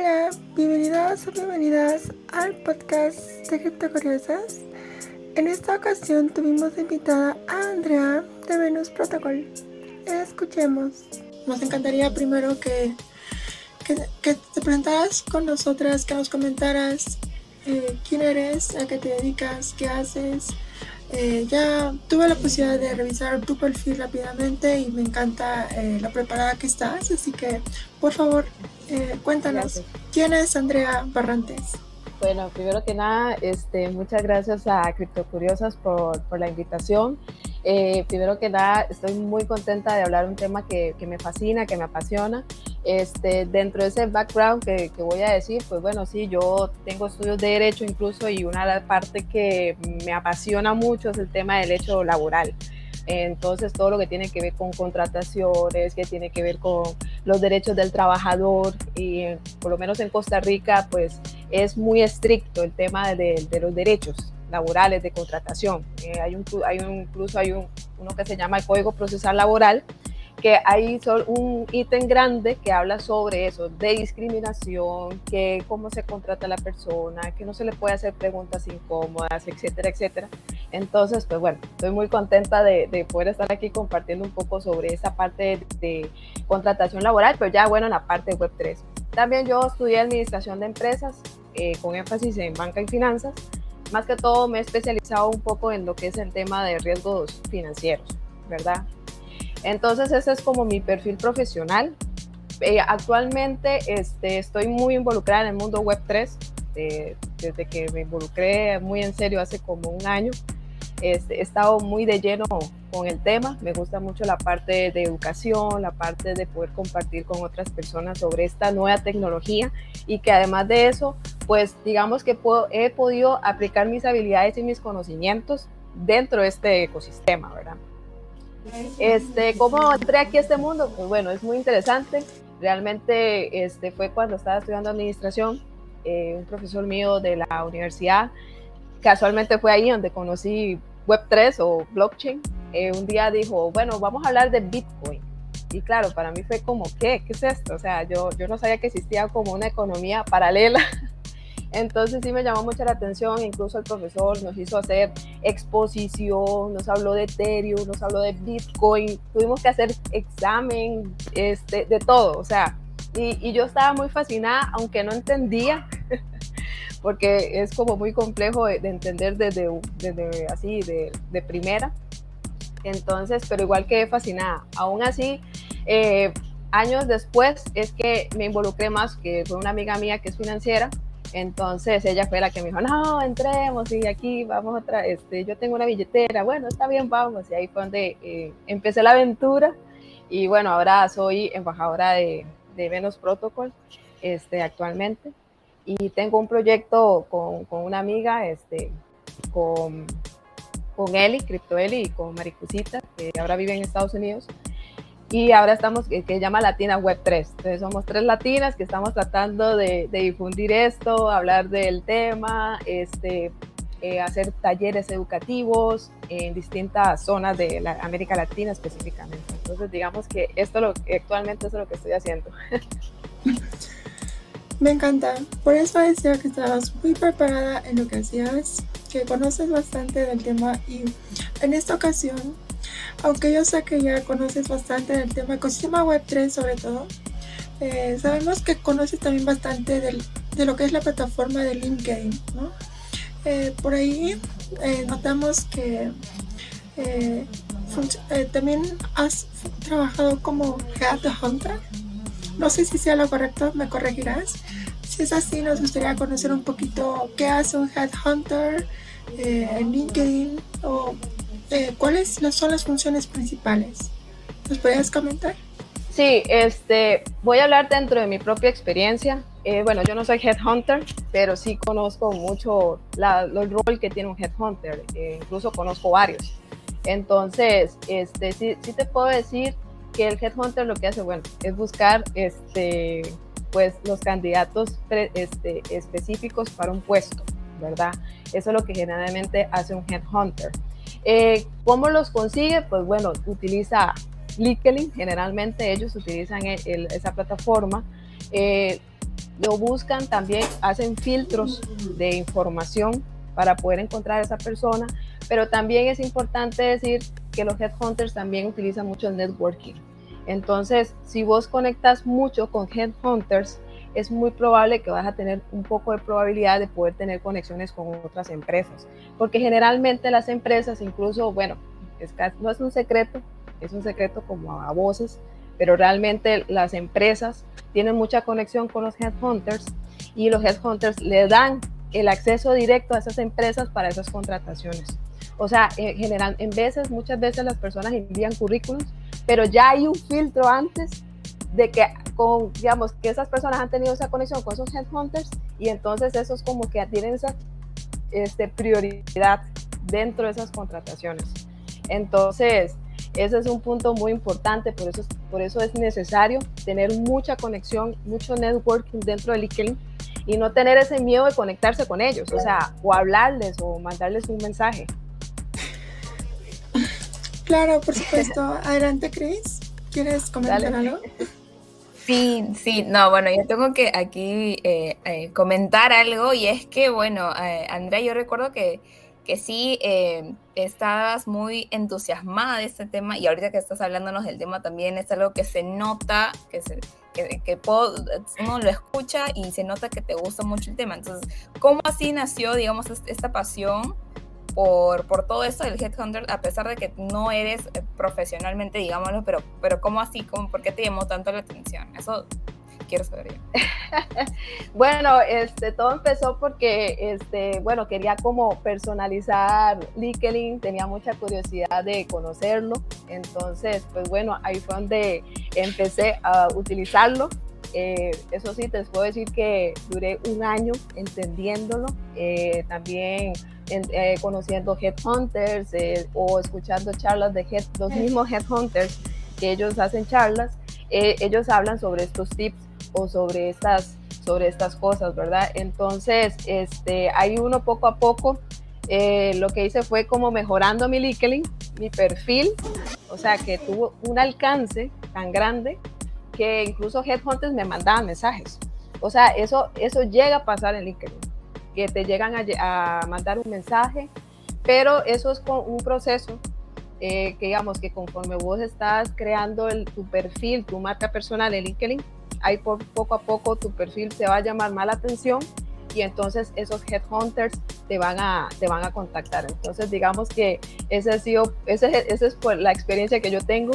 Hola, bienvenidos o bienvenidas al podcast de Cripto Curiosas. En esta ocasión tuvimos invitada a Andrea de Venus Protocol. Escuchemos. Nos encantaría primero que, que, te presentaras con nosotras, que nos comentaras eh, quién eres, a qué te dedicas, qué haces. Eh, ya tuve la posibilidad de revisar tu perfil rápidamente y me encanta eh, la preparada que estás, así que por favor cuéntanos, ¿quién es Andrea Barrantes? Bueno, primero que nada, este, muchas gracias a Criptocuriosas por, por la invitación. Eh, primero que nada, estoy muy contenta de hablar un tema que, que me fascina, que me apasiona. Este, dentro de ese background que, que, voy a decir, pues bueno, sí, yo tengo estudios de derecho incluso y una parte que me apasiona mucho es el tema del derecho laboral. Entonces, todo lo que tiene que ver con contrataciones, que tiene que ver con los derechos del trabajador, y por lo menos en Costa Rica, pues es muy estricto el tema de, los derechos laborales de contratación. Eh, hay, un, hay un, incluso hay un, uno que se llama el Código Procesal Laboral, que hay un ítem grande que habla sobre eso, de discriminación, que cómo se contrata a la persona, que no se le puede hacer preguntas incómodas, etcétera, etcétera. Entonces, pues bueno, estoy muy contenta de, de poder estar aquí compartiendo un poco sobre esa parte de, contratación laboral, pero ya bueno, en la parte web 3. También yo estudié administración de empresas eh, con énfasis en banca y finanzas. Más que todo me he especializado un poco en lo que es el tema de riesgos financieros, ¿verdad? Entonces ese es como mi perfil profesional. Eh, actualmente este, estoy muy involucrada en el mundo web 3, desde que me involucré muy en serio hace como un año. Este, he estado muy de lleno con el tema, me gusta mucho la parte de educación, la parte de poder compartir con otras personas sobre esta nueva tecnología y que además de eso, pues digamos que he podido aplicar mis habilidades y mis conocimientos dentro de este ecosistema, ¿verdad? Este, ¿Cómo entré aquí a este mundo? Pues bueno, es muy interesante. Realmente este, fue cuando estaba estudiando administración, eh, un profesor mío de la universidad, casualmente fue ahí donde conocí Web3 o blockchain. Eh, un día dijo, bueno, vamos a hablar de Bitcoin. Y claro, para mí fue como, ¿qué? ¿Qué es esto? O sea, yo, yo no sabía que existía como una economía paralela Entonces sí me llamó mucho la atención, incluso el profesor nos hizo hacer exposición, nos habló de Ethereum, nos habló de Bitcoin, tuvimos que hacer examen este, de todo, o sea, y, yo estaba muy fascinada, aunque no entendía, porque es como muy complejo de, entender desde, desde así, de, de, primera. Entonces, pero igual quedé fascinada. Aún así, eh, años después es que me involucré más, que fue una amiga mía que es financiera, entonces ella fue la que me dijo, no, entremos y aquí vamos otra, este, yo tengo una billetera, bueno, está bien, vamos. Y ahí fue donde eh, empecé la aventura. Y bueno, ahora soy embajadora de, de Venus Protocol este, actualmente. Y tengo un proyecto con, con una amiga, este, con, con Eli, Crypto Eli y con Maricusita, que ahora vive en Estados Unidos y ahora estamos, que, que llama Latina Web 3. Entonces somos tres latinas que estamos tratando de, difundir esto, hablar del tema, este, eh, hacer talleres educativos en distintas zonas de la América Latina específicamente. Entonces digamos que esto lo, actualmente es lo que estoy haciendo. Me encanta, por eso decía que estabas muy preparada en lo que hacías, que conoces bastante del tema y en esta ocasión aunque yo sé que ya conoces bastante del tema ecosistema web 3 sobre todo, eh, sabemos que conoces también bastante de lo que es la plataforma de LinkedIn, ¿no? Eh, por ahí eh, notamos que también has trabajado como Headhunter. No sé si sea lo correcto, me corregirás. Si es así, nos gustaría conocer un poquito qué hace un Headhunter en LinkedIn o eh, ¿cuáles son las funciones principales? ¿Nos podrías comentar? Sí, este, voy a hablar dentro de mi propia experiencia. Eh, bueno, yo no soy headhunter, pero sí conozco mucho la, el rol que tiene un headhunter. Eh, incluso conozco varios. Entonces, este, sí, sí, te puedo decir que el headhunter lo que hace, bueno, es buscar, este, pues, los candidatos este, específicos para un puesto, ¿verdad? Eso es lo que generalmente hace un headhunter. Eh, ¿Cómo los consigue? Pues bueno, utiliza LinkedIn, generalmente ellos utilizan esa plataforma. Eh, lo buscan también, hacen filtros de información para poder encontrar a esa persona, pero también es importante decir que los headhunters también utilizan mucho el networking. Entonces, si vos conectas mucho con headhunters, es muy probable que vas a tener un poco de probabilidad de poder tener conexiones con otras empresas, porque generalmente las empresas, incluso, bueno, no es un secreto, es un secreto como a voces, pero realmente las empresas tienen mucha conexión con los headhunters y los headhunters le dan el acceso directo a esas empresas para esas contrataciones. O sea, en general, en veces, muchas veces las personas envían currículums, pero ya hay un filtro antes de que con, digamos, que esas personas han tenido esa conexión con esos headhunters y entonces esos como que tienen esa este, prioridad dentro de esas contrataciones. Entonces, ese es un punto muy importante, por eso, por eso es necesario tener mucha conexión, mucho networking dentro del LinkedIn y no tener ese miedo de conectarse con ellos, o sea, o hablarles o mandarles un mensaje. Claro, por supuesto. Adelante, Chris. ¿Quieres comentar algo? Sí, sí, no, bueno, yo tengo que aquí eh, eh, comentar algo y es que, bueno, eh, Andrea, yo recuerdo que, que sí estabas muy entusiasmada de este tema y ahorita que estás hablándonos del tema también es algo que se nota, que, se, que, que uno lo escucha y se nota que te gusta mucho el tema. Entonces, ¿cómo así nació, digamos, esta pasión? Por, por todo esto del headhunter, a pesar de que no eres eh, profesionalmente, digámoslo, pero, pero ¿cómo así? ¿Cómo, ¿Por qué te llamó tanto la atención? Eso quiero saber yo. bueno, este, todo empezó porque, este, bueno, quería como personalizar LinkedIn, tenía mucha curiosidad de conocerlo, entonces, pues bueno, ahí fue donde empecé a utilizarlo. Eh, eso sí, te puedo decir que duré un año entendiéndolo. Eh, también eh, conociendo headhunters eh, o escuchando charlas de head, los mismos headhunters que ellos hacen charlas, eh, ellos hablan sobre estos tips o sobre estas, sobre estas cosas, ¿verdad? Entonces, este, hay uno poco a poco, lo que hice fue como mejorando mi LinkedIn, mi perfil, o sea, que tuvo un alcance tan grande que incluso headhunters me mandaban mensajes. O sea, eso, eso llega a pasar en LinkedIn que te llegan a, mandar un mensaje, pero eso es un proceso eh, que digamos que conforme vos estás creando tu perfil, tu marca personal en LinkedIn, ahí poco a poco tu perfil se va a llamar más la atención y entonces esos headhunters te van a, te van a contactar. Entonces digamos que esa ha sido, esa, esa es la experiencia que yo tengo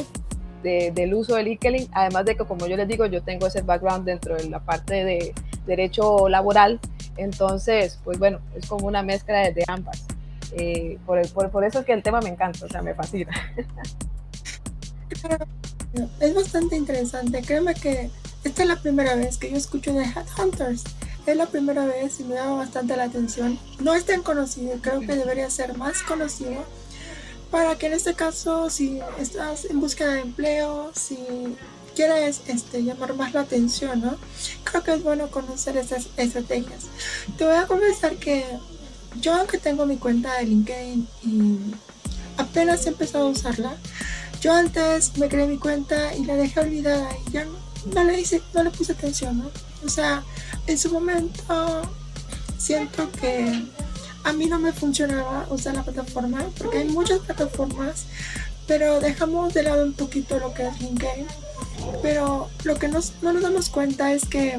de, del uso de LinkedIn, además de que como yo les digo, yo tengo ese background dentro de la parte de derecho laboral, entonces, pues bueno, es como una mezcla de, ambas. Eh, por, por, eso es que el tema me encanta, o sea, me fascina. Es bastante interesante. Créeme que esta es la primera vez que yo escucho de Headhunters. Es la primera vez y me llama bastante la atención. No es tan conocido, creo que debería ser más conocido. Para que en este caso, si estás en búsqueda de empleo, si quieres este, llamar más la atención, ¿no? Creo que es bueno conocer esas estrategias. Te voy a confesar que yo aunque tengo mi cuenta de LinkedIn y apenas he empezado a usarla, yo antes me creé mi cuenta y la dejé olvidada y ya no le, hice, no le puse atención, ¿no? O sea, en su momento siento que a mí no me funcionaba usar la plataforma porque hay muchas plataformas, pero dejamos de lado un poquito lo que es LinkedIn pero lo que nos, no nos damos cuenta es que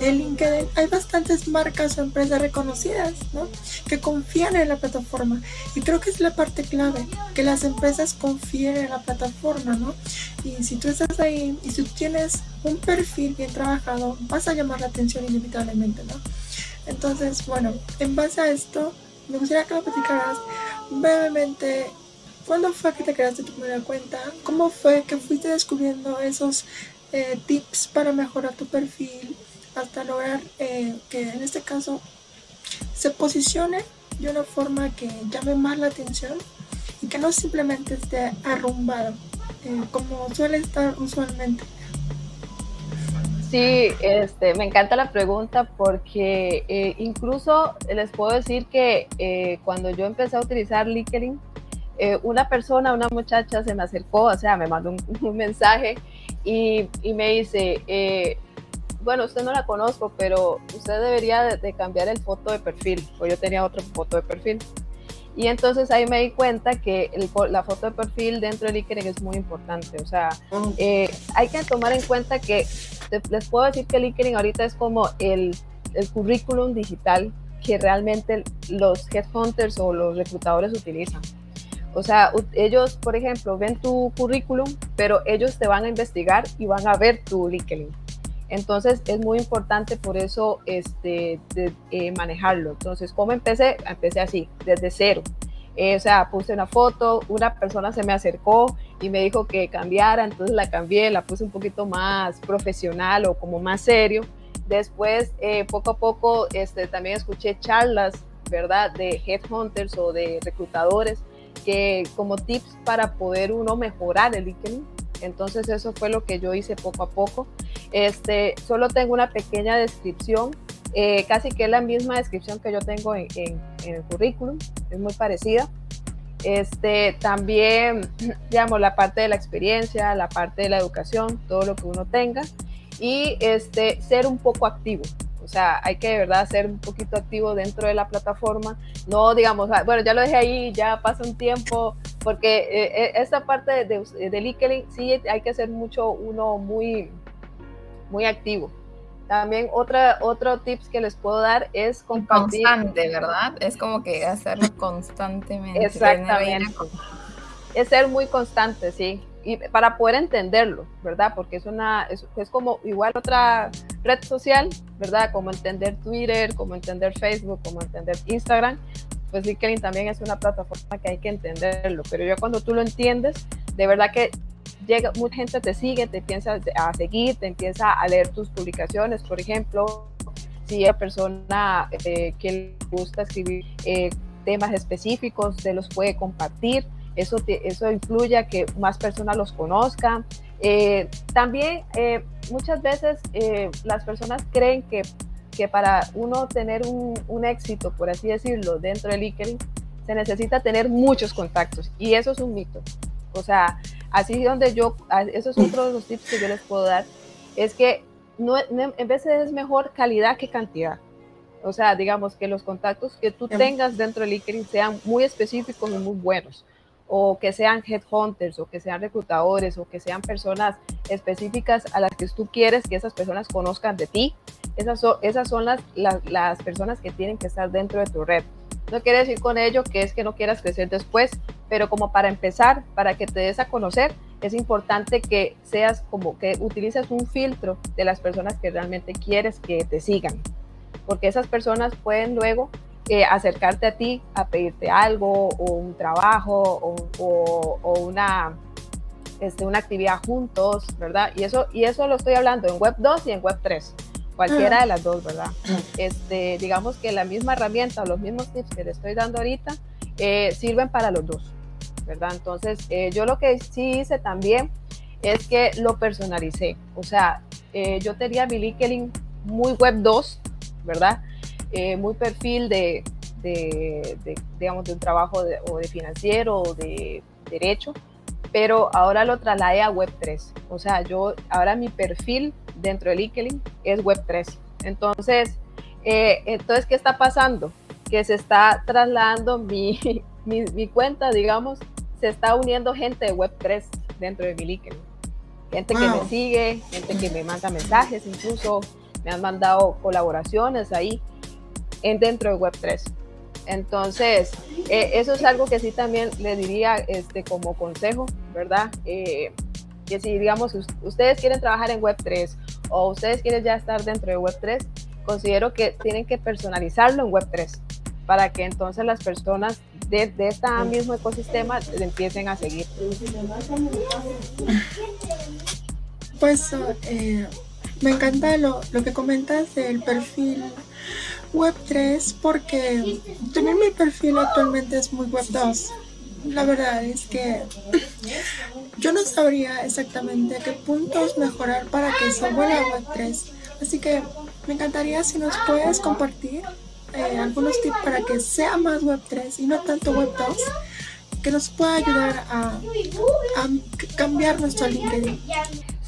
en LinkedIn hay bastantes marcas o empresas reconocidas, ¿no? Que confían en la plataforma. Y creo que es la parte clave, que las empresas confíen en la plataforma, ¿no? Y si tú estás ahí y si tienes un perfil bien trabajado, vas a llamar la atención inevitablemente, ¿no? Entonces, bueno, en base a esto, me gustaría que lo platicaras brevemente ¿Cuándo fue que te creaste tu primera cuenta? ¿Cómo fue que fuiste descubriendo esos eh, tips para mejorar tu perfil hasta lograr eh, que en este caso se posicione de una forma que llame más la atención y que no simplemente esté arrumbado eh, como suele estar usualmente? Sí, este, me encanta la pregunta porque incluso les puedo decir que cuando yo empecé a utilizar LinkedIn, eh, una persona, una muchacha se me acercó, o sea, me mandó un, mensaje y, y, me dice, eh, bueno, usted no la conozco, pero usted debería de, cambiar el foto de perfil, o yo tenía otra foto de perfil. Y entonces ahí me di cuenta que la foto de perfil dentro de LinkedIn es muy importante. O sea, oh. eh, hay que tomar en cuenta que les puedo decir que LinkedIn ahorita es como el, el currículum digital que realmente los headhunters o los reclutadores utilizan. O sea, ellos, por ejemplo, ven tu currículum, pero ellos te van a investigar y van a ver tu LinkedIn. Entonces es muy importante por eso este, eh, manejarlo. Entonces, ¿cómo empecé? Empecé así, desde cero. Eh, o sea, puse una foto, una persona se me acercó y me dijo que cambiara, entonces la cambié, la puse un poquito más profesional o como más serio. Después, eh, poco a poco, este, también escuché charlas, ¿verdad?, de headhunters o de reclutadores que como tips para poder uno mejorar el LinkedIn. Entonces eso fue lo que yo hice poco a poco. Este, solo tengo una pequeña descripción, eh, casi que es la misma descripción que yo tengo en, el currículum, es muy parecida. Este, también, digamos, la parte de la experiencia, la parte de la educación, todo lo que uno tenga y este, ser un poco activo. O sea, hay que de verdad ser un poquito activo dentro de la plataforma. No, digamos, ah, bueno, ya lo dejé ahí, ya pasa un tiempo, porque eh, eh, esta parte de, de, de LinkedIn sí hay que ser mucho uno muy, muy activo. También otra, otro tips que les puedo dar es compartir. Constante, ¿verdad? Es como que hacerlo constantemente. Exactamente. Es ser muy constante, sí y para poder entenderlo, ¿verdad? Porque es una, es, como igual otra red social, ¿verdad? Como entender Twitter, como entender Facebook, como entender Instagram, pues LinkedIn también es una plataforma que hay que entenderlo, pero ya cuando tú lo entiendes, de verdad que llega, mucha gente te sigue, te empieza a seguir, te empieza a leer tus publicaciones, por ejemplo, si hay persona eh, que le gusta escribir eh, temas específicos, se los puede compartir eso, eso influye a que más personas los conozcan. Eh, también eh, muchas veces eh, las personas creen que, que para uno tener un, un, éxito, por así decirlo, dentro de LinkedIn, se necesita tener muchos contactos y eso es un mito. O sea, así donde yo, eso es otro de los tips que yo les puedo dar, es que no, en de es mejor calidad que cantidad. O sea, digamos que los contactos que tú em. tengas dentro de LinkedIn sean muy específicos y muy buenos o que sean headhunters o que sean reclutadores o que sean personas específicas a las que tú quieres que esas personas conozcan de ti. Esas son, esas son las, las, personas que tienen que estar dentro de tu red. No quiere decir con ello que es que no quieras crecer después, pero como para empezar, para que te des a conocer, es importante que seas como que utilices un filtro de las personas que realmente quieres que te sigan, porque esas personas pueden luego eh, acercarte a ti a pedirte algo o un trabajo o, o, una, este, una actividad juntos, ¿verdad? Y eso, y eso lo estoy hablando en Web 2 y en Web 3, cualquiera de las dos, ¿verdad? Este, digamos que la misma herramienta o los mismos tips que le estoy dando ahorita eh, sirven para los dos, ¿verdad? Entonces, eh, yo lo que sí hice también es que lo personalicé, o sea, yo tenía mi LinkedIn muy Web 2, ¿verdad? Eh, muy perfil de, digamos, de un trabajo o de financiero o de derecho, pero ahora lo trasladé a Web3. O sea, yo, ahora mi perfil dentro de LinkedIn es Web3. Entonces, eh, entonces, ¿qué está pasando? Que se está trasladando mi, mi, cuenta, digamos, se está uniendo gente de Web3 dentro de mi LinkedIn. Gente que me sigue, gente que me manda mensajes, incluso me han mandado colaboraciones ahí en, dentro de Web3. Entonces, eh, eso es algo que sí también le diría este, como consejo, ¿verdad? Eh, que si, digamos, ustedes quieren trabajar en Web3 o ustedes quieren ya estar dentro de Web3, considero que tienen que personalizarlo en Web3 para que entonces las personas de, de este mismo ecosistema empiecen a seguir. Pues eh, me encanta lo, lo que comentas del perfil Web 3 porque también mi perfil actualmente es muy Web 2. La verdad es que yo no sabría exactamente qué puntos mejorar para que se vuelva Web 3. Así que me encantaría si nos puedes compartir eh, algunos tips para que sea más Web 3 y no tanto Web 2 que nos pueda ayudar a, a cambiar nuestro LinkedIn.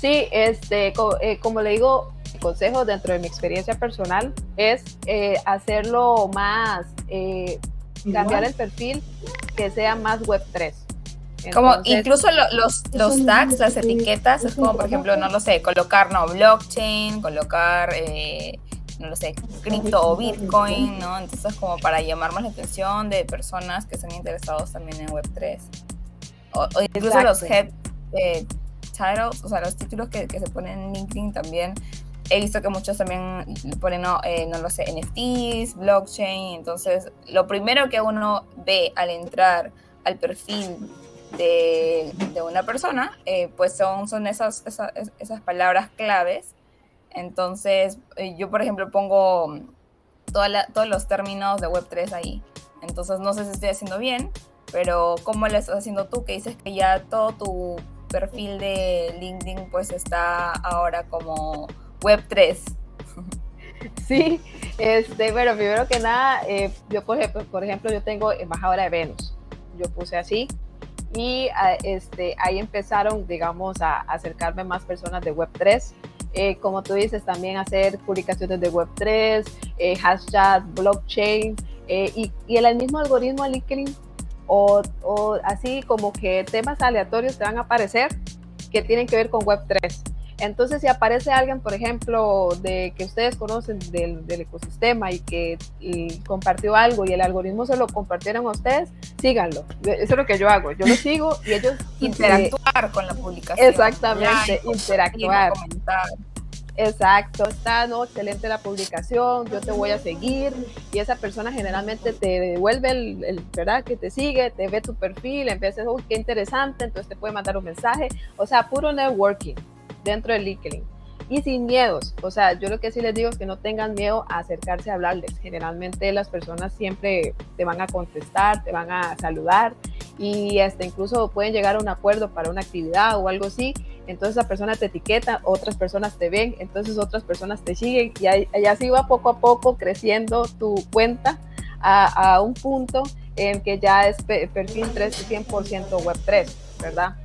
Sí, este, eh, como le digo, consejo dentro de mi experiencia personal es eh, hacerlo más, eh, cambiar el perfil que sea más web 3. como incluso los, los tags, las etiquetas, es como por ejemplo, no lo sé, colocar no blockchain, colocar eh, no lo sé, cripto o bitcoin, ¿no? Entonces como para llamar más la atención de personas que están interesados también en Web3. O, incluso los head eh, titles, o sea, los títulos que, que, se ponen en LinkedIn también. He visto que muchos también ponen, no, eh, no lo sé, NFTs, blockchain. Entonces, lo primero que uno ve al entrar al perfil de, de una persona, eh, pues son, son esas, esas, esas palabras claves entonces, eh, yo, por ejemplo, pongo todos los términos de Web3 ahí. Entonces, no sé si estoy haciendo bien, pero ¿cómo lo estás haciendo tú? Que dices que ya todo tu perfil de LinkedIn pues está ahora como Web3. Sí, este, bueno, primero que nada, eh, yo por ejemplo, por ejemplo, yo tengo embajadora de Venus. Yo puse así y ah, este, ahí empezaron, digamos, a acercarme más personas de Web3 eh, como tú dices, también hacer publicaciones de Web3, eh, hashtag, blockchain, eh, y, y, el mismo algoritmo de LinkedIn, o, o, así como que temas aleatorios te van a aparecer que tienen que ver con Web3. Entonces, si aparece alguien, por ejemplo, de que ustedes conocen del, del ecosistema y que compartió algo y el algoritmo se lo compartieron a ustedes, síganlo. Eso es lo que yo hago. Yo lo sigo y ellos interactuar con la publicación. Exactamente, interactuar. Exacto, está no, excelente la publicación, yo te voy a seguir y esa persona generalmente te devuelve el, verdad que te sigue, te ve tu perfil, empieza, uy, qué interesante, entonces te puede mandar un mensaje, o sea, puro networking dentro del LinkedIn. Y sin miedos, o sea, yo lo que sí les digo es que no tengan miedo a acercarse a hablarles. Generalmente las personas siempre te van a contestar, te van a saludar y hasta incluso pueden llegar a un acuerdo para una actividad o algo así. Entonces esa persona te etiqueta, otras personas te ven, entonces otras personas te siguen y, así va poco a poco creciendo tu cuenta a, a un punto en que ya es perfil 3 100% web 3, ¿verdad?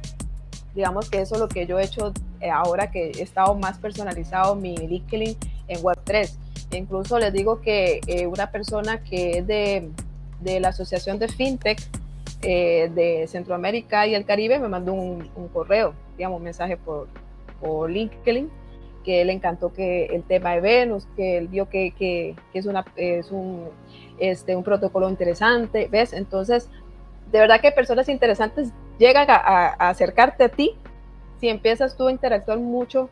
Digamos que eso es lo que yo he hecho eh, ahora que he estado más personalizado mi LinkedIn en Web3. Incluso les digo que eh, una persona que es de, de la Asociación de FinTech eh, de Centroamérica y el Caribe me mandó un, correo, digamos, un mensaje por, por LinkedIn que le encantó que el tema de Venus, que él vio que, que, que es, una, es un, este, un protocolo interesante, ¿ves? Entonces, de verdad que personas interesantes llegan a, a, acercarte a ti si empiezas tú a interactuar mucho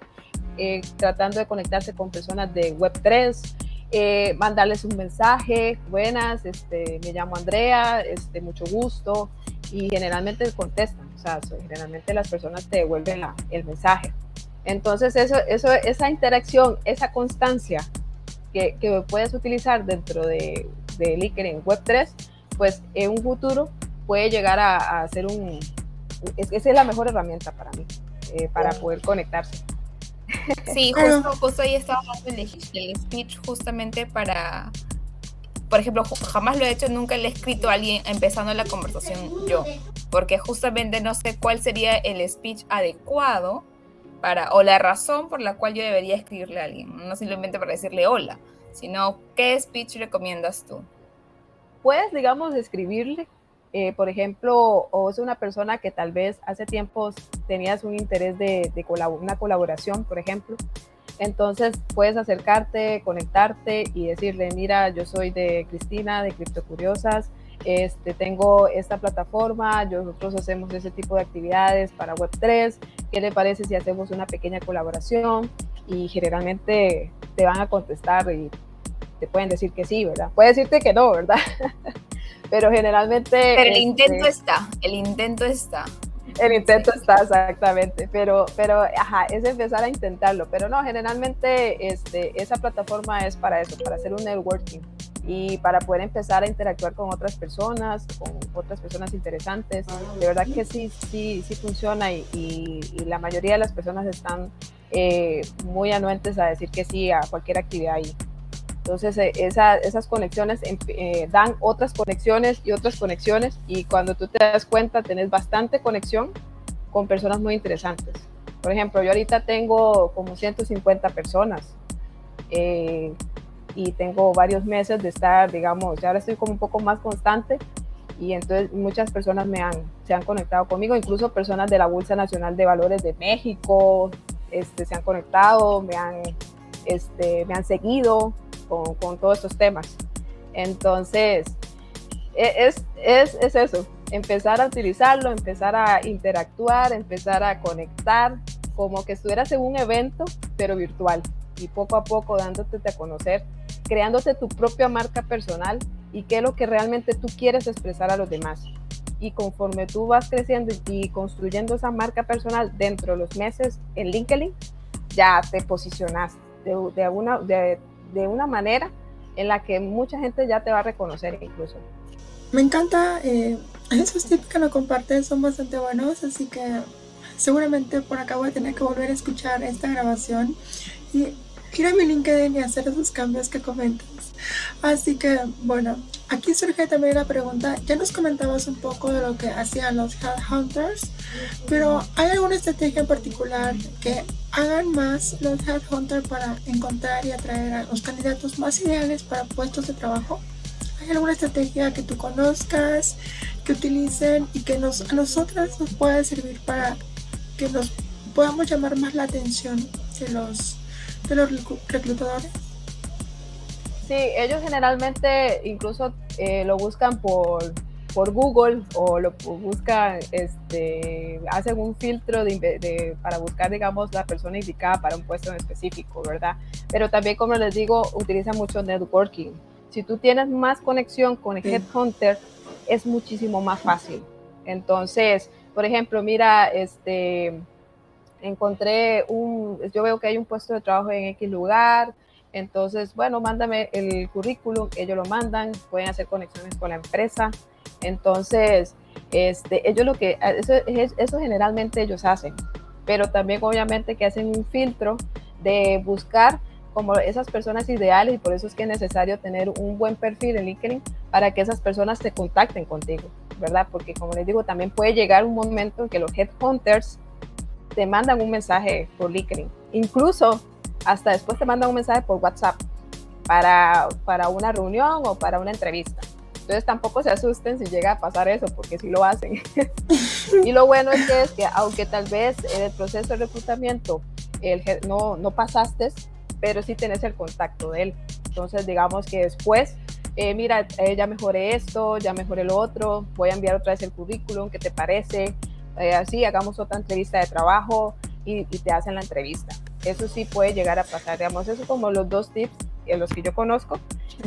eh, tratando de conectarse con personas de Web3, eh, mandarles un mensaje, buenas, este, me llamo Andrea, este, mucho gusto, y generalmente contestan, o sea, generalmente las personas te devuelven la, el mensaje. Entonces, eso, eso, esa interacción, esa constancia que, que puedes utilizar dentro de, de LinkedIn Web3, pues en un futuro puede llegar a, a ser un... Es, esa es la mejor herramienta para mí, eh, para poder conectarse. Sí, justo, justo ahí estaba hablando el, el speech justamente para, por ejemplo, jamás lo he hecho, nunca le he escrito a alguien empezando la conversación yo, porque justamente no sé cuál sería el speech adecuado para, o la razón por la cual yo debería escribirle a alguien, no simplemente para decirle hola, sino qué speech recomiendas tú. Puedes, digamos, escribirle eh, por ejemplo, o es una persona que tal vez hace tiempo tenías un interés de, una colaboración, por ejemplo, entonces puedes acercarte, conectarte y decirle, mira, yo soy de Cristina, de Criptocuriosas, este, tengo esta plataforma, nosotros hacemos ese tipo de actividades para Web3, ¿qué le parece si hacemos una pequeña colaboración? Y generalmente te van a contestar y te pueden decir que sí, ¿verdad? Puede decirte que no, ¿verdad? pero generalmente... Pero el este, intento está, el intento está. El intento está, exactamente, pero, pero, ajá, es empezar a intentarlo, pero no, generalmente este, esa plataforma es para eso, para hacer un networking y para poder empezar a interactuar con otras personas, con otras personas interesantes. De verdad que sí, sí, sí funciona y, y, la mayoría de las personas están eh, muy anuentes a decir que sí a cualquier actividad ahí. Entonces eh, esas conexiones eh, dan otras conexiones y otras conexiones y cuando tú te das cuenta tenés bastante conexión con personas muy interesantes. Por ejemplo, yo ahorita tengo como 150 personas eh, y tengo varios meses de estar, digamos, ya ahora estoy como un poco más constante y entonces muchas personas me han, se han conectado conmigo, incluso personas de la Bolsa Nacional de Valores de México este, se han conectado, me han, este, me han seguido con, todos estos temas. Entonces, e, es, es, es eso, empezar a utilizarlo, empezar a interactuar, empezar a conectar, como que estuvieras en un evento, pero virtual, y poco a poco dándote a conocer, creándote tu propia marca personal y qué es lo que realmente tú quieres expresar a los demás. Y conforme tú vas creciendo y construyendo esa marca personal dentro de los meses en LinkedIn, ya te posicionas de, de, una, de, de una manera en la que mucha gente ya te va a reconocer incluso. Me encanta, eh, esos tips que lo compartes son bastante buenos, así que seguramente por acá voy a tener que volver a escuchar esta grabación y ir a mi LinkedIn y hacer esos cambios que comentas. Así que, bueno, aquí surge también la pregunta, ya nos comentabas un poco de lo que hacían los headhunters, pero ¿hay alguna estrategia particular que hagan más los headhunters para encontrar y atraer a los candidatos más ideales para puestos de trabajo? ¿Hay alguna estrategia que tú conozcas, que utilicen y que nos, a nosotras nos pueda servir para que nos podamos llamar más la atención de los, de los reclutadores? Sí, ellos generalmente incluso eh, lo buscan por, por Google o lo buscan, este, hacen un filtro de, para buscar, digamos, la persona indicada para un puesto en específico, ¿verdad? Pero también, como les digo, utilizan mucho networking si tú tienes más conexión con el Headhunter, es muchísimo más fácil. Entonces, por ejemplo, mira, este, encontré un, yo veo que hay un puesto de trabajo en X lugar, entonces, bueno, mándame el currículum, ellos lo mandan, pueden hacer conexiones con la empresa. Entonces, este, ellos lo que, eso, eso generalmente ellos hacen, pero también obviamente que hacen un filtro de buscar como esas personas ideales y por eso es que es necesario tener un buen perfil en LinkedIn para que esas personas te contacten contigo, ¿verdad? Porque como les digo, también puede llegar un momento en que los headhunters te mandan un mensaje por LinkedIn, incluso hasta después te mandan un mensaje por WhatsApp para, para una reunión o para una entrevista. Entonces tampoco se asusten si llega a pasar eso, porque sí lo hacen. y lo bueno es que, es que aunque tal vez en el proceso de reclutamiento el, no, no pasaste, pero sí tenés el contacto de él. Entonces, digamos que después, eh, mira, eh, ya mejoré esto, ya mejoré lo otro, voy a enviar otra vez el currículum, ¿qué te parece? Eh, así, hagamos otra entrevista de trabajo y, te hacen la entrevista. Eso sí puede llegar a pasar, digamos, eso como los dos tips en los que yo conozco,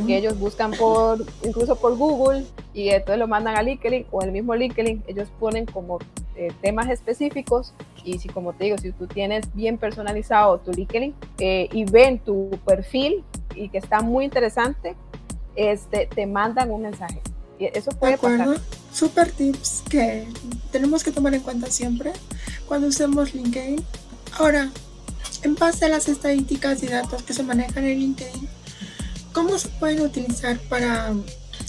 que ellos buscan por, incluso por Google y entonces lo mandan a LinkedIn o el mismo LinkedIn, ellos ponen como eh, temas específicos y si como te digo, si tú tienes bien personalizado tu LinkedIn eh, y ven tu perfil y que está muy interesante, este, te mandan un mensaje. Y eso puede de acuerdo. pasar. Super tips que tenemos que tomar en cuenta siempre cuando usemos LinkedIn. Ahora, en base a las estadísticas y datos que se manejan en LinkedIn, ¿cómo se pueden utilizar para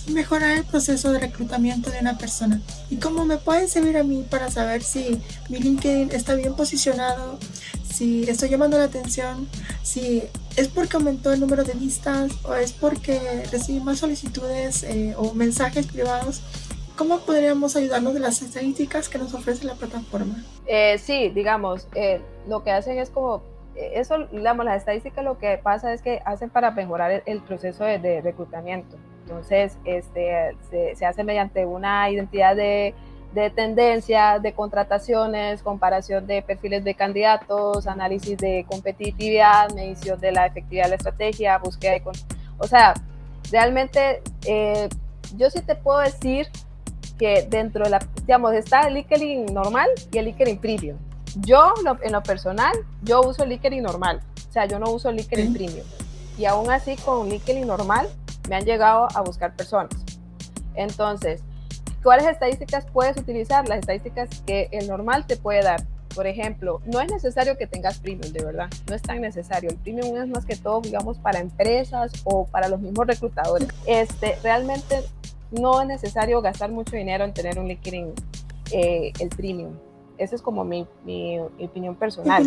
mejorar el proceso de reclutamiento de una persona y cómo me puede servir a mí para saber si mi LinkedIn está bien posicionado, si estoy llamando la atención, si es porque aumentó el número de vistas o es porque recibí más solicitudes eh, o mensajes privados. ¿Cómo podríamos ayudarnos de las estadísticas que nos ofrece la plataforma? Eh, sí, digamos, eh, lo que hacen es como eso, digamos, las estadísticas lo que pasa es que hacen para mejorar el, proceso de, reclutamiento. Entonces, este, se, hace mediante una identidad de, de tendencia, de contrataciones, comparación de perfiles de candidatos, análisis de competitividad, medición de la efectividad de la estrategia, búsqueda de... O sea, realmente eh, yo sí te puedo decir que dentro de la, digamos, está el LinkedIn normal y el LinkedIn Premium. Yo, en lo personal, yo uso LinkedIn normal, o sea, yo no uso el LinkedIn Premium. Y aún así, con LinkedIn normal, me han llegado a buscar personas. Entonces, ¿cuáles estadísticas puedes utilizar? Las estadísticas que el normal te puede dar. Por ejemplo, no es necesario que tengas premium, de verdad, no es tan necesario. El premium es más que todo, digamos, para empresas o para los mismos reclutadores. Este, realmente no es necesario gastar mucho dinero en tener un LinkedIn, eh, el premium. Esa es como mi, mi, opinión personal.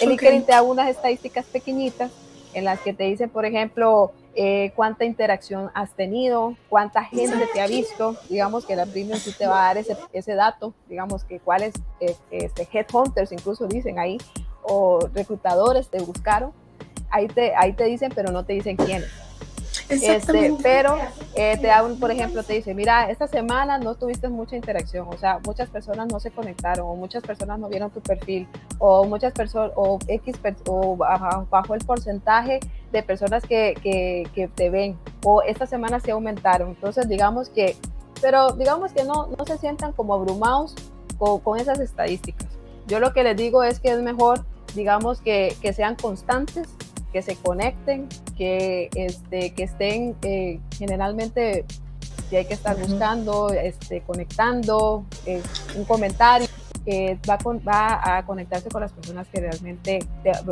El LinkedIn te da unas estadísticas pequeñitas en las que te dicen, por ejemplo, eh, cuánta interacción has tenido, cuánta gente te ha visto, digamos que la premium sí te va a dar ese, ese dato, digamos que cuáles eh, este, headhunters incluso dicen ahí, o reclutadores te buscaron, ahí te, ahí te dicen, pero no te dicen quiénes. Este, pero eh, te da un, por ejemplo, te dice, mira, esta semana no tuviste mucha interacción, o sea, muchas personas no se conectaron, o muchas personas no vieron tu perfil, o muchas personas, o X, o bajo el porcentaje de personas que, que, que, te ven, o esta semana se aumentaron. Entonces, digamos que, pero digamos que no, no se sientan como abrumados con, con esas estadísticas. Yo lo que les digo es que es mejor, digamos, que, que sean constantes que se conecten, que, este, que estén eh, generalmente, si hay que estar buscando, este, conectando, eh, un comentario, que va, va a conectarse con las personas que realmente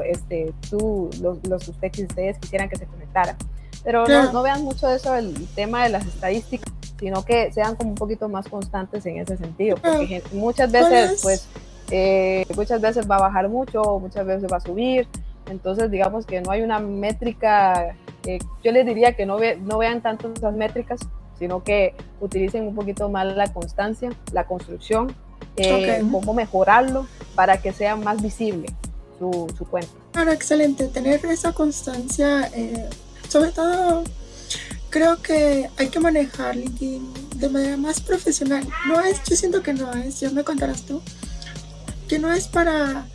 este, tú, los, los ustedes quisieran que se conectaran. Pero no, no, vean mucho eso, el tema de las estadísticas, sino que sean como un poquito más constantes en ese sentido, porque muchas veces, pues, eh, muchas veces va a bajar mucho, muchas veces va a subir, entonces, digamos que no hay una métrica, eh, yo les diría que no, ve, no vean tanto esas métricas, sino que utilicen un poquito más la constancia, la construcción, eh, cómo mejorarlo para que sea más visible su, su cuenta. Claro, excelente. Tener esa constancia, eh, sobre todo, creo que hay que manejar LinkedIn de manera más profesional. No es, yo siento que no es, ya me contarás tú, que no es para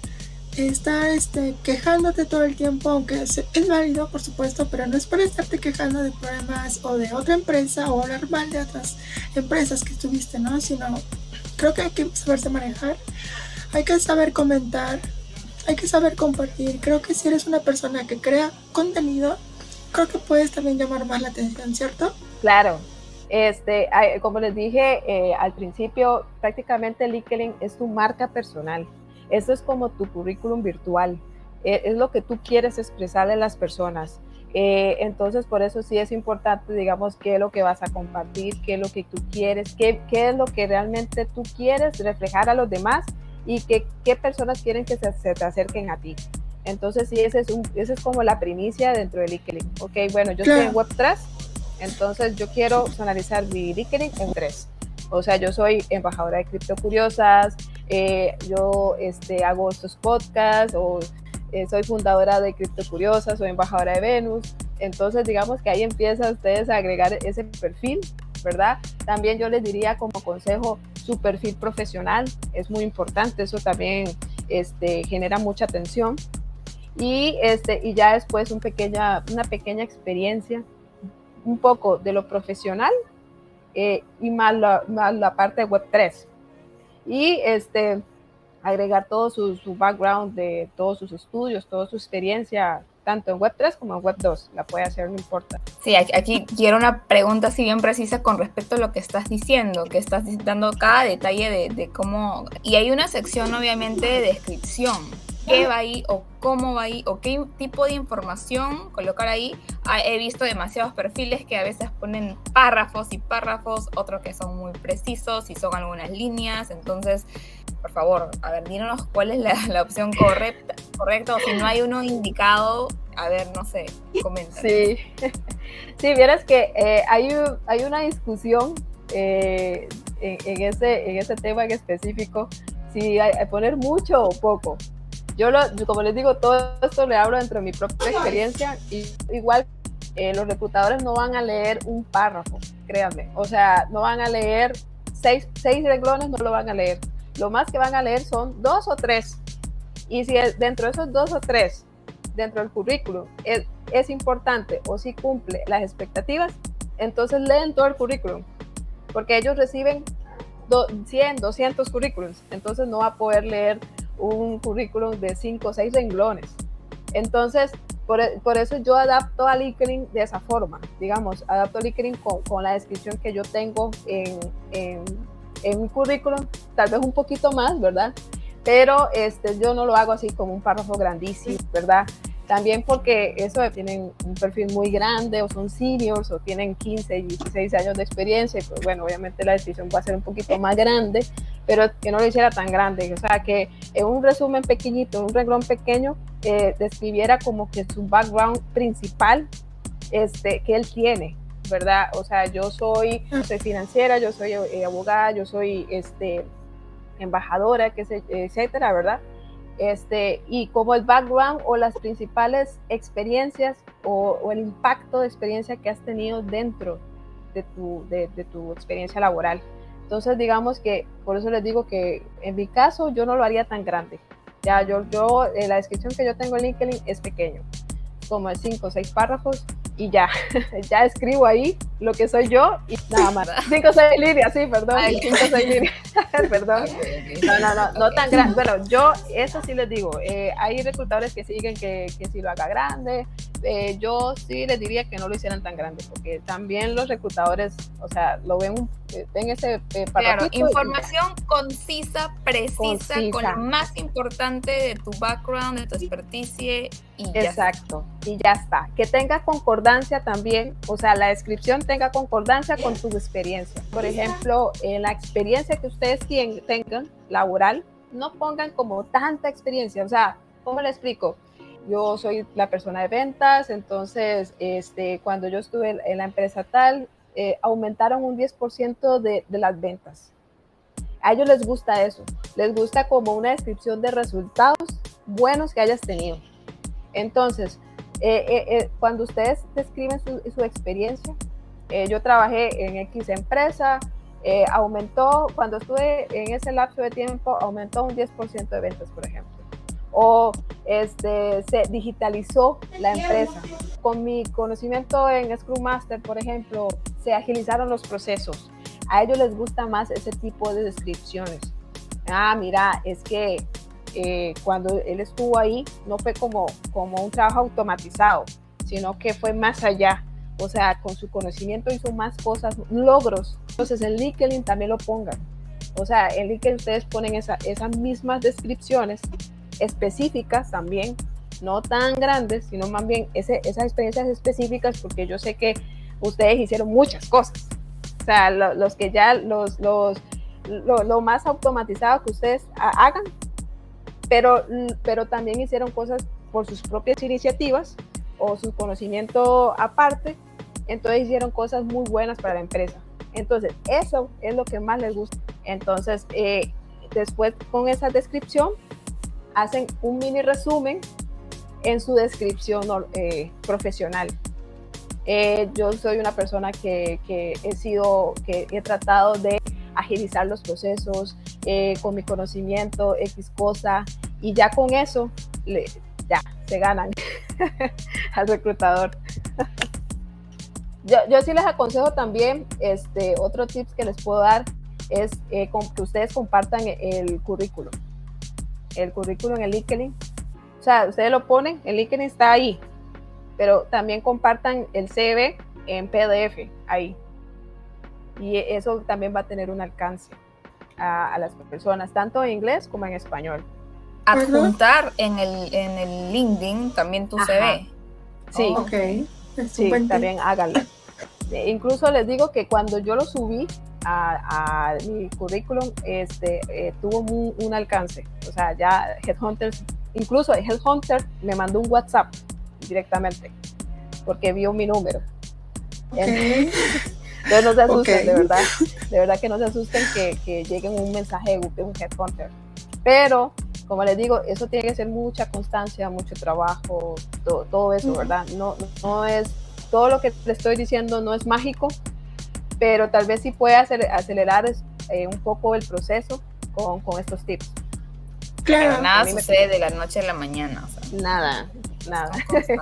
estar este, quejándote todo el tiempo, aunque es, válido, por supuesto, pero no es para estarte quejando de problemas o de otra empresa o hablar mal de otras empresas que tuviste, ¿no? Sino creo que hay que saberse manejar, hay que saber comentar, hay que saber compartir. Creo que si eres una persona que crea contenido, creo que puedes también llamar más la atención, ¿cierto? Claro. Este, como les dije eh, al principio, prácticamente LinkedIn es tu marca personal eso es como tu currículum virtual, e, es lo que tú quieres expresarle a las personas. Eh, entonces, por eso sí es importante, digamos, qué es lo que vas a compartir, qué es lo que tú quieres, qué, qué es lo que realmente tú quieres reflejar a los demás y qué, qué personas quieren que se, te acerquen a ti. Entonces, sí, ese es, un, ese es como la primicia dentro del LinkedIn. Ok, bueno, yo estoy en Web3, entonces yo quiero personalizar mi LinkedIn en 3. O sea, yo soy embajadora de Cripto Curiosas, eh, yo este, hago estos podcasts o eh, soy fundadora de Cripto Curiosas, soy embajadora de Venus. Entonces, digamos que ahí empieza ustedes a agregar ese perfil, ¿verdad? También yo les diría como consejo su perfil profesional, es muy importante, eso también este, genera mucha atención. Y, este, y ya después un pequeña, una pequeña experiencia, un poco de lo profesional eh, y más la, más la, parte de Web3. Y este, agregar todo su, su, background de todos sus estudios, toda su experiencia, tanto en Web3 como en Web2. La puede hacer, no importa. Sí, aquí, quiero una pregunta así bien precisa con respecto a lo que estás diciendo, que estás dando cada detalle de, de cómo... Y hay una sección obviamente de descripción qué va ahí o cómo va ahí o qué tipo de información colocar ahí. Ah, he visto demasiados perfiles que a veces ponen párrafos y párrafos, otros que son muy precisos y son algunas líneas. Entonces, por favor, a ver, díganos cuál es la, opción correcta, correcta o si no hay uno indicado, a ver, no sé, comenta. Sí, sí, vieras que eh, hay, hay una discusión eh, en, ese, en ese tema en específico, si poner mucho o poco. Yo, lo, como les digo, todo esto le hablo dentro de mi propia experiencia y igual eh, los reclutadores no van a leer un párrafo, créanme. O sea, no van a leer seis, seis reglones, no lo van a leer. Lo más que van a leer son dos o tres. Y si dentro de esos dos o tres, dentro del currículum, es, es importante o si cumple las expectativas, entonces leen todo el currículum. Porque ellos reciben 100, 200 currículums. Entonces no va a poder leer un currículum de 5 o 6 renglones. Entonces, por, por, eso yo adapto a LinkedIn de esa forma, digamos, adapto a LinkedIn con, con la descripción que yo tengo en, en, en, mi currículum, tal vez un poquito más, ¿verdad? Pero este, yo no lo hago así como un párrafo grandísimo, ¿verdad? También porque eso tienen un perfil muy grande o son seniors o tienen 15, 16 años de experiencia, pues bueno, obviamente la descripción va a ser un poquito más grande pero que no lo hiciera tan grande. O sea, que en un resumen pequeñito, un renglón pequeño, eh, describiera como que su background principal este, que él tiene, ¿verdad? O sea, yo soy, soy financiera, yo soy eh, abogada, yo soy este, embajadora, que se, etcétera, ¿verdad? Este, y como el background o las principales experiencias o, el impacto de experiencia que has tenido dentro de tu, de, tu experiencia laboral. Entonces, digamos que por eso les digo que en mi caso yo no lo haría tan grande. Ya, yo, yo, eh, la descripción que yo tengo en LinkedIn es pequeño, como de cinco o seis párrafos y ya, ya escribo ahí lo que soy yo y nada más. Cinco o seis líneas, sí, perdón, cinco o seis líneas, perdón. No, no, no, no tan grande. Bueno, yo eso sí les digo, eh, hay reclutadores que siguen que, que sí lo haga grande, eh, yo sí les diría que no lo hicieran tan grande, porque también los reclutadores, o sea, lo ven, eh, ven ese eh, Claro, información concisa, precisa, con lo más importante de tu background, de tu expertise y ya Exacto, y ya está. Que tenga concordancia también, o sea, la descripción tenga concordancia con tus experiencias. Por ejemplo, en la experiencia que ustedes tengan laboral, no pongan como tanta experiencia, o sea, ¿cómo le explico? yo soy la persona de ventas, entonces este, cuando yo estuve en la empresa tal, eh, aumentaron un 10% de, de las ventas. A ellos les gusta eso, les gusta como una descripción de resultados buenos que hayas tenido. Entonces, eh, eh, cuando ustedes describen su, su experiencia, yo trabajé en X empresa, aumentó, cuando estuve en ese lapso de tiempo, aumentó un 10% de ventas, por ejemplo o este, se digitalizó la empresa. Con mi conocimiento en Scrum Master, por ejemplo, se agilizaron los procesos. A ellos les gusta más ese tipo de descripciones. Ah, mira, es que eh, cuando él estuvo ahí no fue como, como un trabajo automatizado, sino que fue más allá. O sea, con su conocimiento hizo más cosas, logros. Entonces en LinkedIn también lo pongan. O sea, en LinkedIn ustedes ponen esa, esas mismas descripciones específicas también, no tan grandes, sino más bien ese, esas experiencias específicas, porque yo sé que ustedes hicieron muchas cosas. O sea, los que ya, los, los, lo, más automatizado que ustedes hagan, pero, pero también hicieron cosas por sus propias iniciativas o su conocimiento aparte, entonces hicieron cosas muy buenas para la empresa. Entonces, eso es lo que más les gusta. Entonces, eh, después con esa descripción, hacen un mini resumen en su descripción eh, profesional. Eh, yo soy una persona que, he sido, que he tratado de agilizar los procesos eh, con mi conocimiento, X cosa, y ya con eso, ya, se ganan al reclutador. yo, yo, sí les aconsejo también, este, otro tips que les puedo dar es que ustedes compartan el currículum el currículum en el LinkedIn. O sea, ustedes lo ponen, el LinkedIn está ahí, pero también compartan el CV en PDF ahí. Y eso también va a tener un alcance a, las personas, tanto en inglés como en español. Adjuntar en el, en el LinkedIn también tu CV. Sí, sí también háganlo. Incluso les digo que cuando yo lo subí, a, mi currículum este, eh, tuvo un, alcance. O sea, ya Headhunters, incluso Headhunter me mandó un WhatsApp directamente porque vio mi número. Entonces, no se asusten, de verdad. De verdad que no se asusten que, que llegue un mensaje de un Headhunter. Pero, como les digo, eso tiene que ser mucha constancia, mucho trabajo, todo, todo eso, ¿verdad? No, no es, todo lo que le estoy diciendo no es mágico, pero tal vez sí puede acelerar eh, un poco el proceso con, con estos tips. Claro, nada sucede de la noche a la mañana. nada, nada.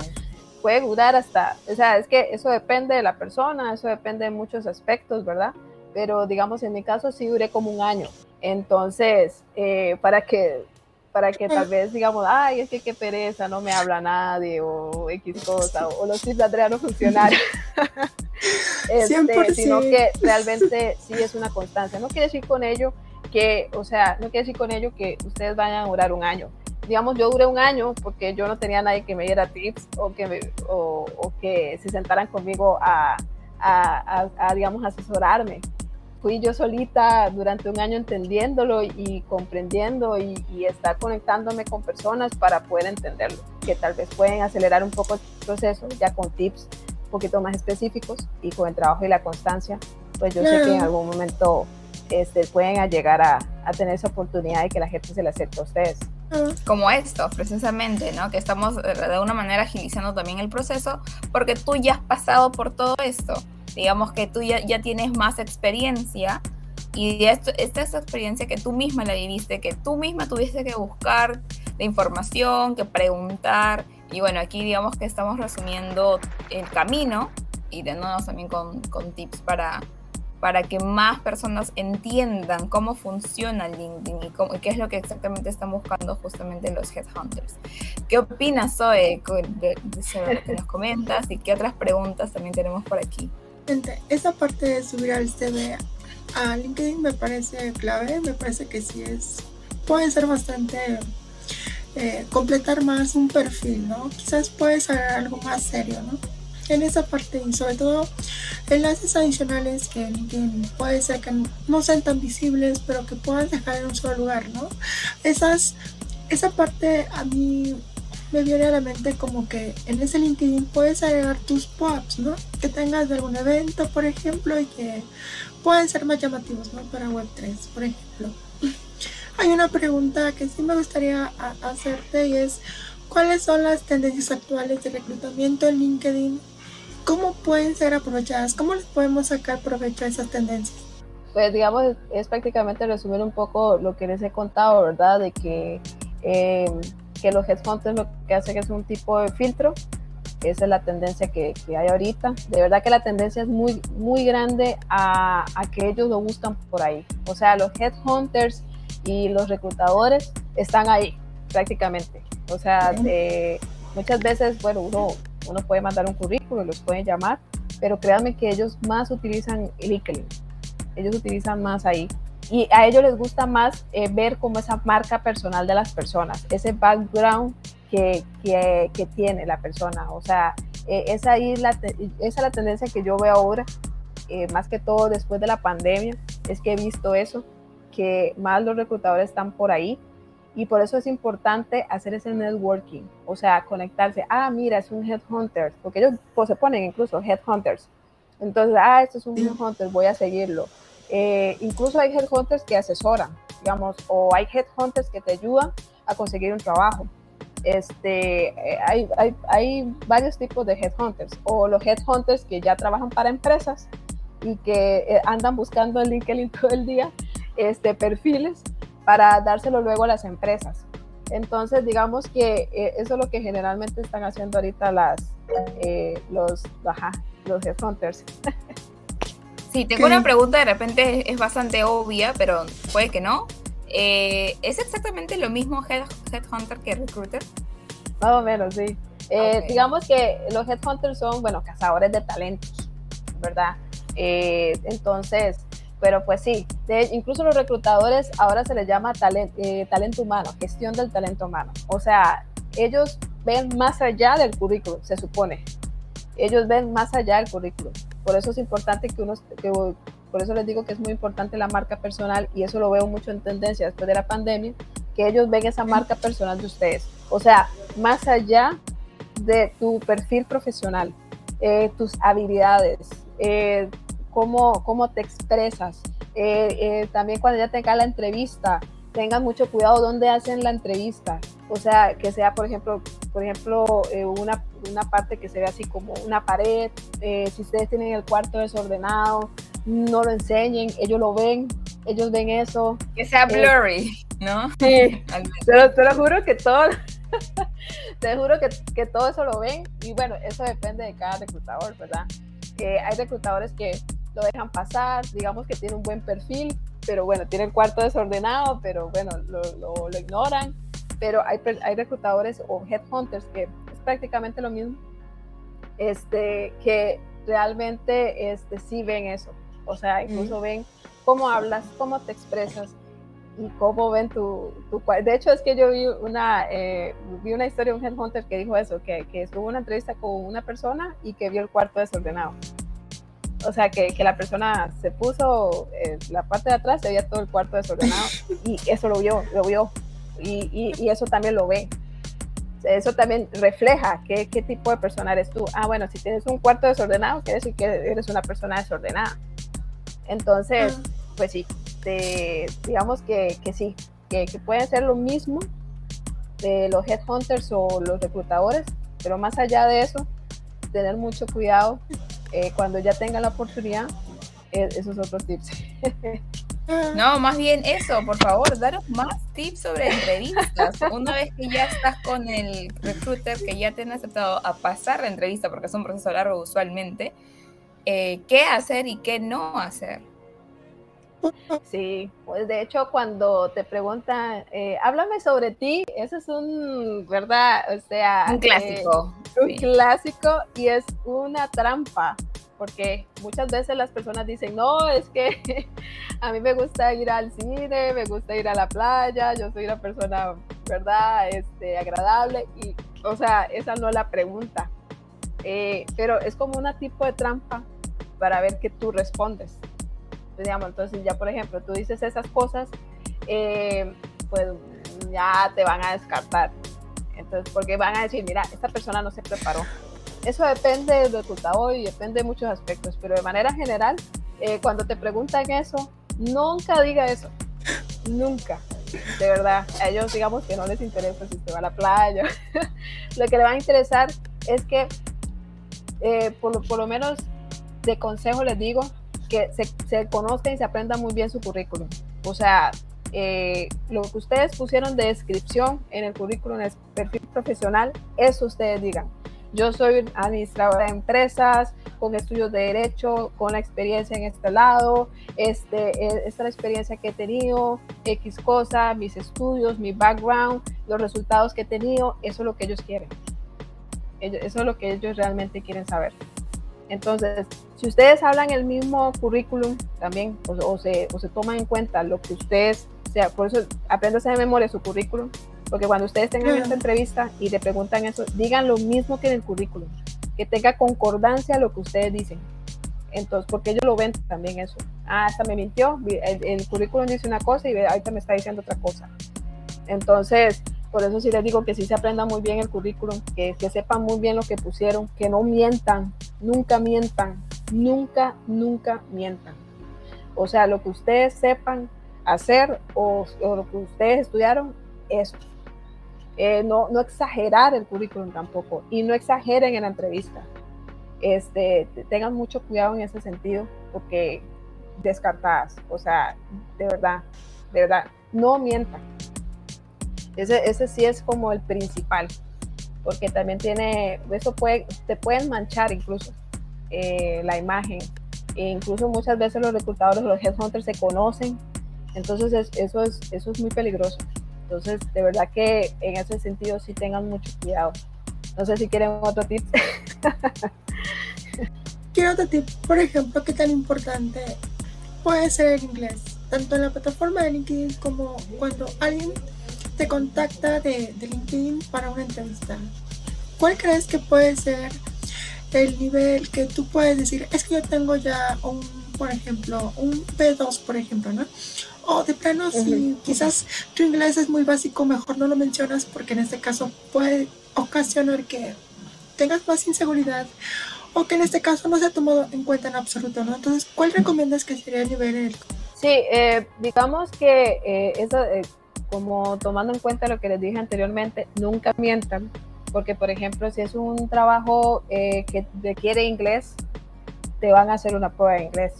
puede durar hasta, o sea, es que eso depende de la persona, eso depende de muchos aspectos, ¿verdad? Pero digamos, en mi caso sí duré como un año. Entonces, eh, para que para que tal vez digamos, ay, es que qué pereza, no me habla nadie, o X cosa, o, los tips de Andrea no funcionaron. este, sino que realmente sí es una constancia. No quiere decir con ello que, o sea, no quiere decir con ello que ustedes vayan a durar un año. Digamos, yo duré un año porque yo no tenía nadie que me diera tips o que, o, o que se sentaran conmigo a, a, a, digamos, asesorarme. fui yo solita durante un año entendiéndolo y comprendiendo y, y, estar conectándome con personas para poder entenderlo, que tal vez pueden acelerar un poco el proceso ya con tips poquito más específicos y con el trabajo y la constancia, pues yo sé que en algún momento este, pueden llegar a, a, tener esa oportunidad de que la gente se le acerque a ustedes. Como esto, precisamente, ¿no? Que estamos eh, de alguna manera agilizando también el proceso porque tú ya has pasado por todo esto digamos que tú ya, ya tienes más experiencia y esto, esta es experiencia que tú misma la viviste, que tú misma tuviste que buscar la información, que preguntar. Y bueno, aquí digamos que estamos resumiendo el camino y dándonos también con, con tips para, para que más personas entiendan cómo funciona LinkedIn y, cómo, qué es lo que exactamente están buscando justamente los headhunters. ¿Qué opinas, Zoe, de, de, lo que nos comentas y qué otras preguntas también tenemos por aquí? esa parte de subir al CV a LinkedIn me parece clave, me parece que sí es, puede ser bastante eh, completar más un perfil, ¿no? Quizás puedes hacer algo más serio, ¿no? En esa parte y sobre todo enlaces adicionales que LinkedIn puede ser que no sean tan visibles, pero que puedas dejar en un solo lugar, ¿no? Esa parte a mí me viene a la mente como que en ese LinkedIn puedes agregar tus pops, ¿no? Que tengas de algún evento, por ejemplo, y que pueden ser más llamativos, ¿no? Para Web3, por ejemplo. Hay una pregunta que sí me gustaría hacerte y es, ¿cuáles son las tendencias actuales de reclutamiento en LinkedIn? ¿Cómo pueden ser aprovechadas? ¿Cómo les podemos sacar provecho a esas tendencias? Pues digamos, es prácticamente resumir un poco lo que les he contado, ¿verdad? De que eh, que los headhunters lo que hacen es un tipo de filtro. Esa es la tendencia que, que hay ahorita. De verdad que la tendencia es muy, muy grande a, a, que ellos lo buscan por ahí. O sea, los headhunters y los reclutadores están ahí prácticamente. O sea, muchas veces, bueno, uno, uno puede mandar un currículum, los pueden llamar, pero créanme que ellos más utilizan LinkedIn. Ellos utilizan más ahí y a ellos les gusta más eh, ver como esa marca personal de las personas, ese background que, que, que tiene la persona. O sea, eh, esa, ahí la, esa es la tendencia que yo veo ahora, eh, más que todo después de la pandemia, es que he visto eso, que más los reclutadores están por ahí. Y por eso es importante hacer ese networking, o sea, conectarse. Ah, mira, es un headhunter, porque ellos pues, se ponen incluso headhunters. Entonces, ah, esto es un headhunter, voy a seguirlo eh, incluso hay headhunters que asesoran, digamos, o hay headhunters que te ayudan a conseguir un trabajo. Este, eh, hay, hay, hay, varios tipos de headhunters, o los headhunters que ya trabajan para empresas y que eh, andan buscando en LinkedIn todo el día este, perfiles para dárselo luego a las empresas. Entonces, digamos que eso es lo que generalmente están haciendo ahorita las, los, ajá, los headhunters. Sí, tengo una pregunta, de repente es bastante obvia, pero puede que no. Eh, ¿Es exactamente lo mismo Headhunter que Recruiter? Más o menos, sí. Eh, digamos que los Headhunters son, bueno, cazadores de talentos, ¿verdad? Eh, entonces, pero pues sí, incluso los reclutadores ahora se les llama talento humano, gestión del talento humano. O sea, ellos ven más allá del currículum, se supone. Ellos ven más allá del currículum. Por eso es importante que uno, que, por eso les digo que es muy importante la marca personal y eso lo veo mucho en tendencia después de la pandemia, que ellos ven esa marca personal de ustedes. O sea, más allá de tu perfil profesional, eh, tus habilidades, eh, cómo, cómo, te expresas. Eh, también cuando ya tenga la entrevista, tengan mucho cuidado dónde hacen la entrevista. O sea, que sea, por ejemplo, por ejemplo una una parte que se ve así como una pared. Eh, si ustedes tienen el cuarto desordenado, no lo enseñen, ellos lo ven, ellos ven eso. Que sea eh, blurry, ¿no? Sí, te lo, juro que todo, te juro que, que, todo eso lo ven y bueno, eso depende de cada reclutador, ¿verdad? Eh, hay reclutadores que lo dejan pasar, digamos que tiene un buen perfil, pero bueno, tiene el cuarto desordenado, pero bueno, lo, lo, lo ignoran. Pero hay, hay reclutadores o headhunters que prácticamente lo mismo, este, que realmente este, sí ven eso. O sea, incluso ven cómo hablas, cómo te expresas y cómo ven tu, tu De hecho, es que yo vi una, eh, vi una historia de un headhunter que dijo eso, que, que estuvo en una entrevista con una persona y que vio el cuarto desordenado. O sea, que, que la persona se puso en la parte de atrás, se veía todo el cuarto desordenado y eso lo vio, lo vio. Y, y, y eso también lo ve. Eso también refleja qué, qué, tipo de persona eres tú. Ah, bueno, si tienes un cuarto desordenado, quiere decir que eres una persona desordenada. Entonces, uh pues sí, te, digamos que, que sí, que, que pueden ser lo mismo de los headhunters o los reclutadores, pero más allá de eso, tener mucho cuidado eh, cuando ya tengan la oportunidad, eh, esos otros tips. No, más bien eso, por favor, daros más tips sobre entrevistas. Una vez que ya estás con el recruiter, que ya te han aceptado a pasar la entrevista, porque es un proceso largo usualmente, eh, qué hacer y qué no hacer. Sí, pues de hecho cuando te preguntan, eh, háblame sobre ti, eso es un, ¿verdad? O sea, un clásico. Un sí. clásico y es una trampa, porque muchas veces las personas dicen, no, es que a mí me gusta ir al cine, me gusta ir a la playa, yo soy una persona, ¿verdad? Este, agradable y, o sea, esa no es la pregunta, eh, pero es como una tipo de trampa para ver que tú respondes digamos, entonces ya por ejemplo tú dices esas cosas, eh, pues ya te van a descartar. Entonces, porque van a decir, mira, esta persona no se preparó. Eso depende del resultado y depende de muchos aspectos, pero de manera general, eh, cuando te preguntan eso, nunca diga eso. Nunca. De verdad, a ellos digamos que no les interesa si se va a la playa. lo que le va a interesar es que, eh, por, por lo menos de consejo les digo, que se, se conozca y se aprenda muy bien su currículum. O sea, eh, lo que ustedes pusieron de descripción en el currículum, en el perfil profesional, eso ustedes digan. Yo soy administradora de empresas, con estudios de derecho, con la experiencia en este lado, este, esta es la experiencia que he tenido, X cosa, mis estudios, mi background, los resultados que he tenido, eso es lo que ellos quieren. Eso es lo que ellos realmente quieren saber. Entonces, si ustedes hablan el mismo currículum también, o, se, o se toman en cuenta lo que ustedes, sea, por eso apréndase de memoria su currículum, porque cuando ustedes tengan esta entrevista y le preguntan eso, digan lo mismo que en el currículum, que tenga concordancia a lo que ustedes dicen. Entonces, porque ellos lo ven también eso. Ah, hasta me mintió, el, el currículum dice una cosa y ahorita me está diciendo otra cosa. Entonces, por eso sí les digo que sí se aprenda muy bien el currículum, que, que sepan muy bien lo que pusieron, que no mientan, nunca mientan, nunca, nunca mientan. O sea, lo que ustedes sepan hacer o, lo que ustedes estudiaron, eso. Eh, no, no exagerar el currículum tampoco y no exageren en la entrevista. Este, tengan mucho cuidado en ese sentido porque descartadas, o sea, de verdad, de verdad, no mientan. Ese, ese sí es como el principal, porque también tiene, eso puede, te pueden manchar incluso eh, la imagen. E incluso muchas veces los reclutadores, los headhunters se conocen, entonces es, eso, es, eso es muy peligroso. Entonces, de verdad que en ese sentido sí tengan mucho cuidado. No sé si quieren otro tip. Quiero otro tip, por ejemplo, qué tan importante puede ser el inglés, tanto en la plataforma de LinkedIn como cuando alguien te contacta de, de, LinkedIn para una entrevista. ¿Cuál crees que puede ser el nivel que tú puedes decir? Es que yo tengo ya un, por ejemplo, un B2, por ejemplo, ¿no? O de plano, uh -huh. si quizás tu inglés es muy básico, mejor no lo mencionas porque en este caso puede ocasionar que tengas más inseguridad o que en este caso no se ha tomado en cuenta en absoluto, ¿no? Entonces, ¿cuál recomiendas que sería el nivel en el Sí, eh, digamos que eh, eso, eh, como tomando en cuenta lo que les dije anteriormente, nunca mientan, porque por ejemplo, si es un trabajo eh, que requiere inglés, te van a hacer una prueba de inglés.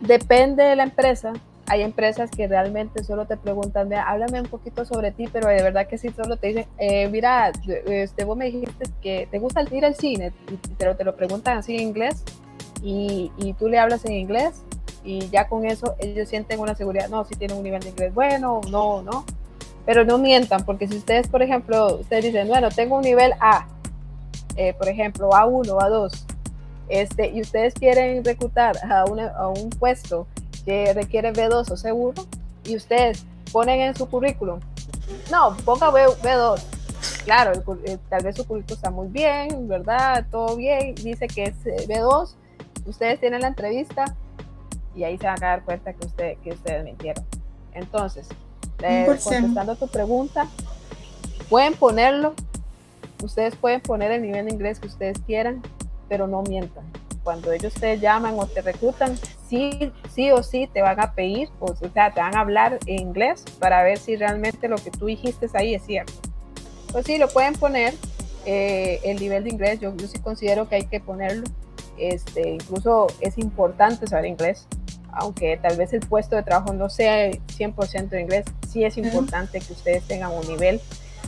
Depende de la empresa. Hay empresas que realmente solo te preguntan, háblame un poquito sobre ti, pero de verdad que sí, solo te dicen, eh, mira, este, vos me dijiste que te gusta ir al cine, pero te lo preguntan así en inglés y, y tú le hablas en inglés y ya con eso ellos sienten una seguridad, no, si tienen un nivel de inglés bueno, no, no, pero no mientan, porque si ustedes, por ejemplo, ustedes dicen, bueno, tengo un nivel A, eh, por ejemplo, A1, A2, este, y ustedes quieren reclutar a, una, a un puesto que requiere B2 o C1, y ustedes ponen en su currículum, no, ponga B, B2, claro, el, el, tal vez su currículum está muy bien, ¿verdad? Todo bien, dice que es B2, ustedes tienen la entrevista y ahí se van a dar cuenta que, usted, que ustedes mintieron. Entonces, eh, contestando tu pregunta, pueden ponerlo, ustedes pueden poner el nivel de inglés que ustedes quieran, pero no mientan. Cuando ellos te llaman o te reclutan, sí, sí o sí te van a pedir, o sea, te van a hablar en inglés para ver si realmente lo que tú dijiste ahí es cierto. Pues sí, lo pueden poner, eh, el nivel de inglés, yo, yo sí considero que hay que ponerlo. Este, incluso es importante saber inglés, aunque tal vez el puesto de trabajo no sea 100% de inglés, sí es importante que ustedes tengan un nivel.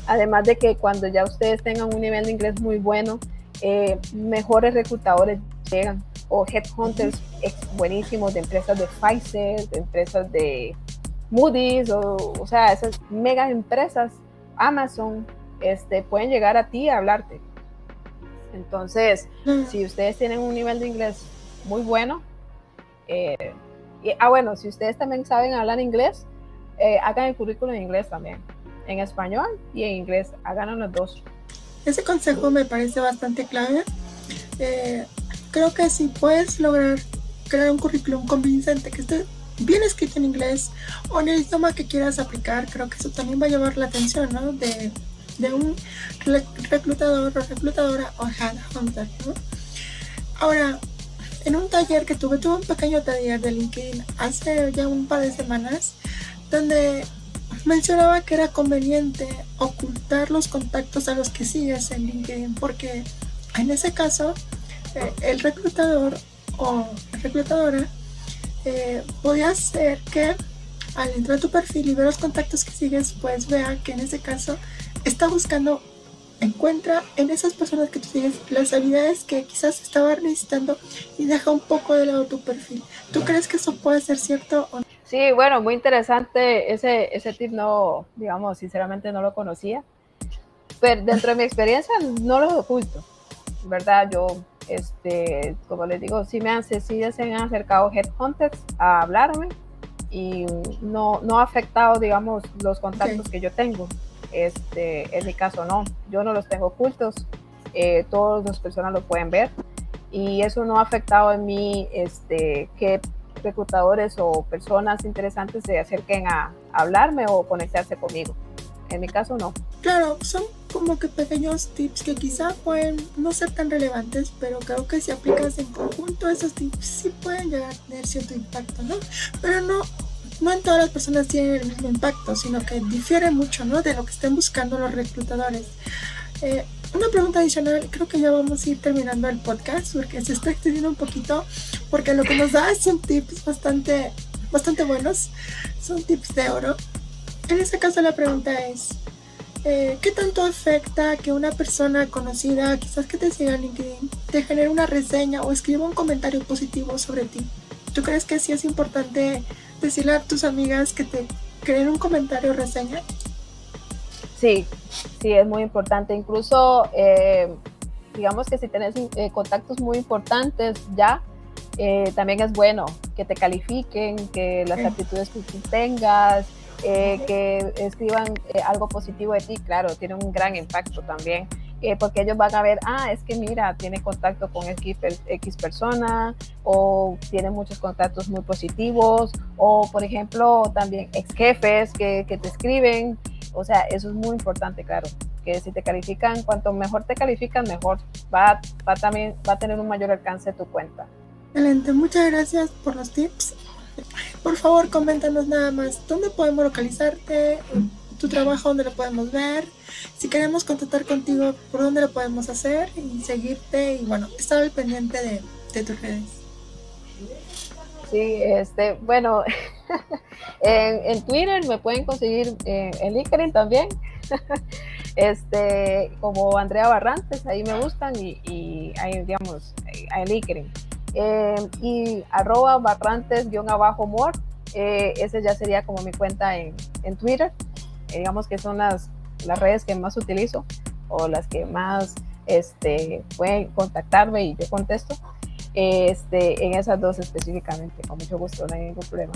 Además de que cuando ya ustedes tengan un nivel de inglés muy bueno, eh, mejores reclutadores llegan o headhunters buenísimos de empresas de Pfizer, de empresas de Moody's, o, o sea, esas mega empresas, Amazon, este, pueden llegar a ti a hablarte. Entonces, si ustedes tienen un nivel de inglés muy bueno, eh, ah, bueno, si ustedes también saben hablar inglés, eh, hagan el currículum en inglés también, en español y en inglés, hagan los dos. Ese consejo me parece bastante clave. Eh, creo que si puedes lograr crear un currículum convincente que esté bien escrito en inglés o en el idioma que quieras aplicar, creo que eso también va a llamar la atención, ¿no? De de un reclutador o reclutadora o headhunter. ¿no? Ahora, en un taller que tuve, tuve un pequeño taller de LinkedIn hace ya un par de semanas, donde mencionaba que era conveniente ocultar los contactos a los que sigues en LinkedIn, porque en ese caso eh, el reclutador o reclutadora eh, podía hacer que al entrar a tu perfil y ver los contactos que sigues, pues vea que en ese caso está buscando, encuentra en esas personas que tú tienes las habilidades que quizás estaba necesitando y deja un poco de lado tu perfil. ¿Tú crees que eso puede ser cierto o no? Sí, bueno, muy interesante. Ese, ese tip no, digamos, sinceramente no lo conocía. Pero dentro de mi experiencia no lo oculto, ¿verdad? Yo, este, como les digo, sí me han, sí se han acercado headhunters a hablarme y no, no ha afectado, digamos, los contactos que yo tengo. Este, en mi caso no, yo no los tengo ocultos, eh, todas las personas lo pueden ver y eso no ha afectado en mí este, que reclutadores o personas interesantes se acerquen a, hablarme o conectarse conmigo. En mi caso no. Claro, son como que pequeños tips que quizá pueden no ser tan relevantes, pero creo que si aplicas en conjunto esos tips sí pueden llegar a tener cierto impacto, ¿no? Pero no no en todas las personas tienen el mismo impacto, sino que difiere mucho ¿no? de lo que estén buscando los reclutadores. Eh, una pregunta adicional, creo que ya vamos a ir terminando el podcast porque se está extendiendo un poquito, porque lo que nos da son tips bastante, bastante buenos, son tips de oro. En este caso la pregunta es, eh, ¿qué tanto afecta que una persona conocida, quizás que te siga en LinkedIn, te genere una reseña o escriba un comentario positivo sobre ti? ¿Tú crees que sí es importante decirle a tus amigas que te creen un comentario o reseña? Sí, sí, es muy importante. Incluso, eh, digamos que si tienes eh, contactos muy importantes ya, eh, también es bueno que te califiquen, que las actitudes que tú tengas, que escriban algo positivo de ti, claro, tiene un gran impacto también. Eh, porque ellos van a ver, ah, es que mira, tiene contacto con X, X persona o tiene muchos contactos muy positivos o, por ejemplo, también ex jefes que, que te escriben. O sea, eso es muy importante, claro, que si te califican, cuanto mejor te califican, mejor va, va, también, va a tener un mayor alcance tu cuenta. Excelente, muchas gracias por los tips. Por favor, coméntanos nada más, ¿dónde podemos localizarte? Tu trabajo, dónde lo podemos ver. Si queremos contactar contigo, por dónde lo podemos hacer y seguirte y bueno, estar al pendiente de, de tus redes. Sí, este, bueno, en, Twitter me pueden conseguir eh, en LinkedIn también, este, como Andrea Barrantes, ahí me gustan y, ahí, digamos, en LinkedIn. Eh, y arroba barrantes-more, eh, ese ya sería como mi cuenta en, en Twitter digamos que son las, las redes que más utilizo o las que más este, pueden contactarme y yo contesto. este, en esas dos específicamente. Con mucho gusto, no hay ningún problema.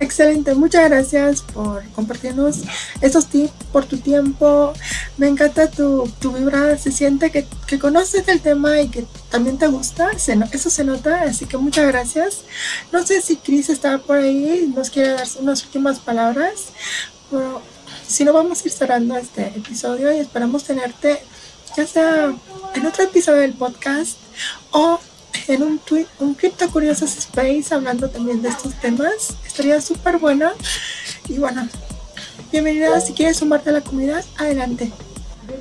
Excelente, muchas gracias por compartirnos estos tips, por tu tiempo. Me encanta tu, tu vibra, se siente que, que, conoces el tema y que también te gusta, se, eso se nota, así que muchas gracias. No sé si Chris está por ahí, nos quiere dar unas últimas palabras, pero si no vamos a ir cerrando este episodio y esperamos tenerte ya sea en otro episodio del podcast o en un tweet, un Crypto Curiosos Space hablando también de estos temas. Estaría súper bueno. Y bueno, bienvenida. Si quieres sumarte a la comunidad, adelante.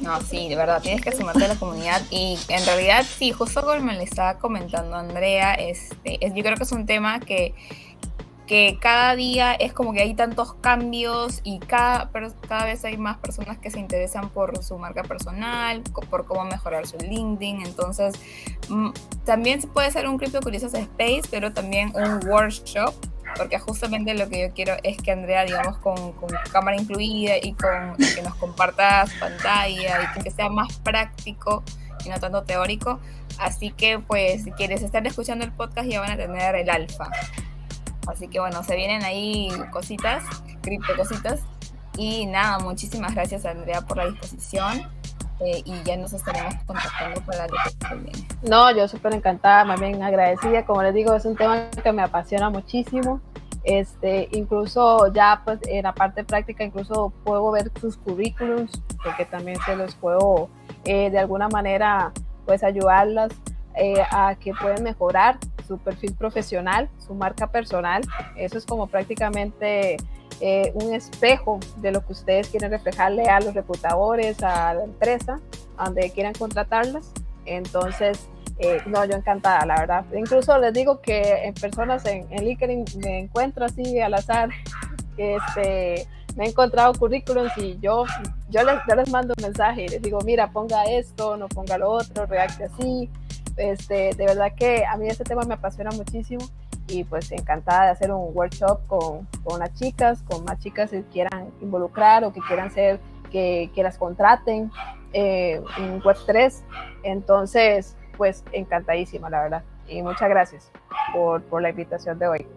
No, sí, de verdad, tienes que sumarte a la comunidad. Y en realidad, sí, justo como me le estaba comentando Andrea, este, es, yo creo que es un tema que que cada día es como que hay tantos cambios y cada, cada vez hay más personas que se interesan por su marca personal, por cómo mejorar su LinkedIn. Entonces, mm, también puede ser un Crypto Curiosas Space, pero también un workshop, porque justamente lo que yo quiero es que Andrea, digamos, con, con cámara incluida y con que nos comparta su pantalla y que sea más práctico y no tanto teórico. Así que, pues, si quieres estar escuchando el podcast, ya van a tener el alfa. Así que bueno, se vienen ahí cositas, cripto cositas. Y nada, muchísimas gracias Andrea por la disposición. Eh, y ya nos estaremos contactando para lo que. No, yo súper encantada, más bien agradecida. Como les digo, es un tema que me apasiona muchísimo. Este, incluso ya pues en la parte práctica, incluso puedo ver sus currículums, porque también se los puedo eh, de alguna manera pues ayudarlas eh, a que pueden mejorar su perfil profesional, su marca personal. Eso es como prácticamente eh, un espejo de lo que ustedes quieren reflejarle a los reclutadores, a la empresa, donde quieran contratarlas. Entonces, eh, no, yo encantada, la verdad. Incluso les digo que en personas en, en LinkedIn me encuentro así al azar, este, me he encontrado currículums y yo, yo, les, yo les mando un mensaje y les digo, mira, ponga esto, no ponga lo otro, reacte así. Este, de verdad que a mí este tema me apasiona muchísimo y pues encantada de hacer un workshop con, con las chicas, con más chicas que quieran involucrar o que quieran ser, que, que las contraten eh, en Web3. Entonces, pues encantadísima, la verdad. Y muchas gracias por, por la invitación de hoy.